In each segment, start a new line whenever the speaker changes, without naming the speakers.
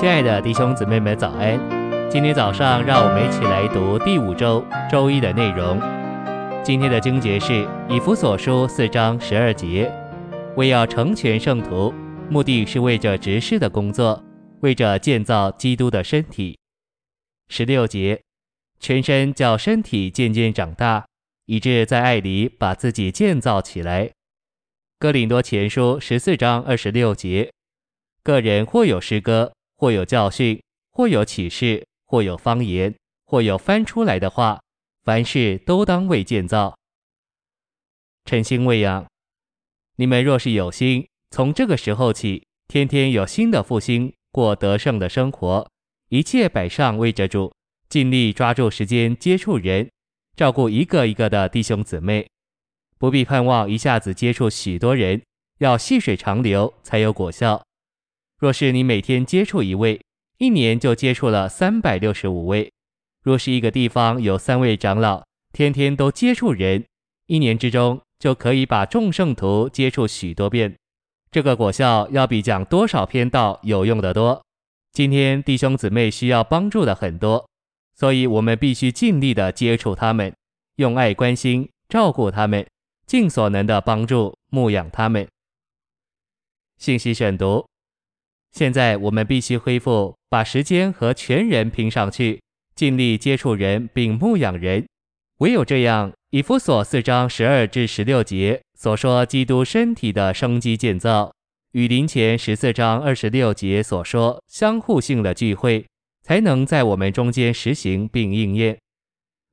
亲爱的弟兄姊妹们，早安！今天早上，让我们一起来读第五周周一的内容。今天的经节是以弗所书四章十二节，为要成全圣徒，目的是为着执事的工作，为着建造基督的身体。十六节，全身叫身体渐渐长大，以致在爱里把自己建造起来。哥林多前书十四章二十六节，个人或有诗歌。或有教训，或有启示，或有方言，或有翻出来的话，凡事都当为建造。晨星喂养，你们若是有心，从这个时候起，天天有新的复兴，过得胜的生活，一切摆上为着主，尽力抓住时间接触人，照顾一个一个的弟兄姊妹，不必盼望一下子接触许多人，要细水长流才有果效。若是你每天接触一位，一年就接触了三百六十五位；若是一个地方有三位长老，天天都接触人，一年之中就可以把众圣徒接触许多遍。这个果效要比讲多少篇道有用得多。今天弟兄姊妹需要帮助的很多，所以我们必须尽力的接触他们，用爱关心照顾他们，尽所能的帮助牧养他们。信息选读。现在我们必须恢复，把时间和全人拼上去，尽力接触人并牧养人。唯有这样，以弗所四章十二至十六节所说基督身体的生机建造，与林前十四章二十六节所说相互性的聚会，才能在我们中间实行并应验。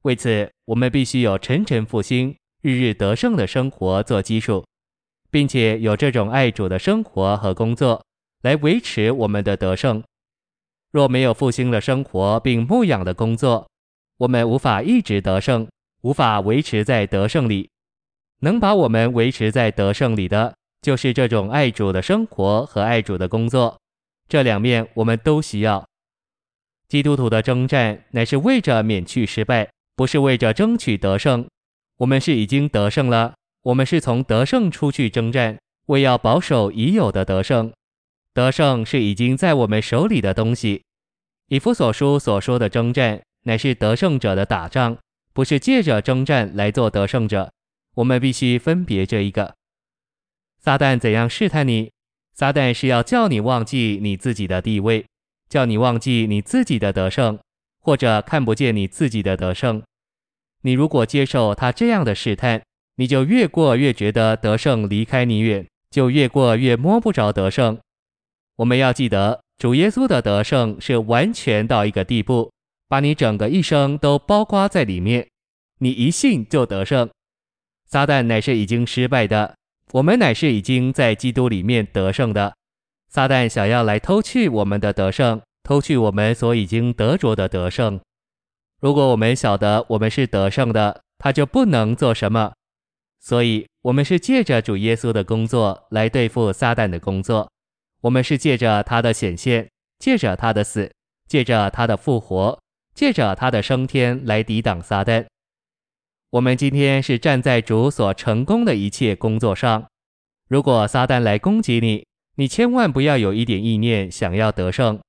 为此，我们必须有晨晨复兴、日日得胜的生活做基础，并且有这种爱主的生活和工作。来维持我们的得胜。若没有复兴的生活并牧养的工作，我们无法一直得胜，无法维持在得胜里。能把我们维持在得胜里的，就是这种爱主的生活和爱主的工作。这两面我们都需要。基督徒的征战乃是为着免去失败，不是为着争取得胜。我们是已经得胜了，我们是从得胜出去征战，为要保守已有的得胜。得胜是已经在我们手里的东西。以弗所书所说的征战，乃是得胜者的打仗，不是借着征战来做得胜者。我们必须分别这一个。撒旦怎样试探你？撒旦是要叫你忘记你自己的地位，叫你忘记你自己的得胜，或者看不见你自己的得胜。你如果接受他这样的试探，你就越过越觉得得胜离开你远，就越过越摸不着得胜。我们要记得，主耶稣的得胜是完全到一个地步，把你整个一生都包括在里面。你一信就得胜。撒旦乃是已经失败的，我们乃是已经在基督里面得胜的。撒旦想要来偷去我们的得胜，偷去我们所已经得着的得胜。如果我们晓得我们是得胜的，他就不能做什么。所以，我们是借着主耶稣的工作来对付撒旦的工作。我们是借着他的显现，借着他的死，借着他的复活，借着他的升天来抵挡撒旦。我们今天是站在主所成功的一切工作上。如果撒旦来攻击你，你千万不要有一点意念想要得胜。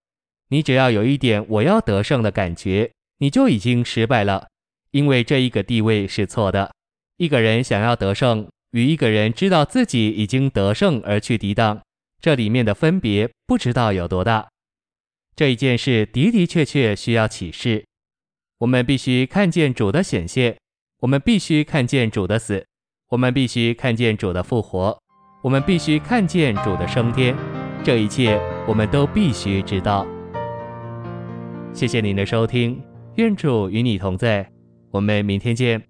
你只要有一点我要得胜的感觉，你就已经失败了，因为这一个地位是错的。一个人想要得胜，与一个人知道自己已经得胜而去抵挡。这里面的分别不知道有多大，这一件事的的确确需要启示。我们必须看见主的显现，我们必须看见主的死，我们必须看见主的复活，我们必须看见主的升天。这一切我们都必须知道。谢谢您的收听，愿主与你同在，我们明天见。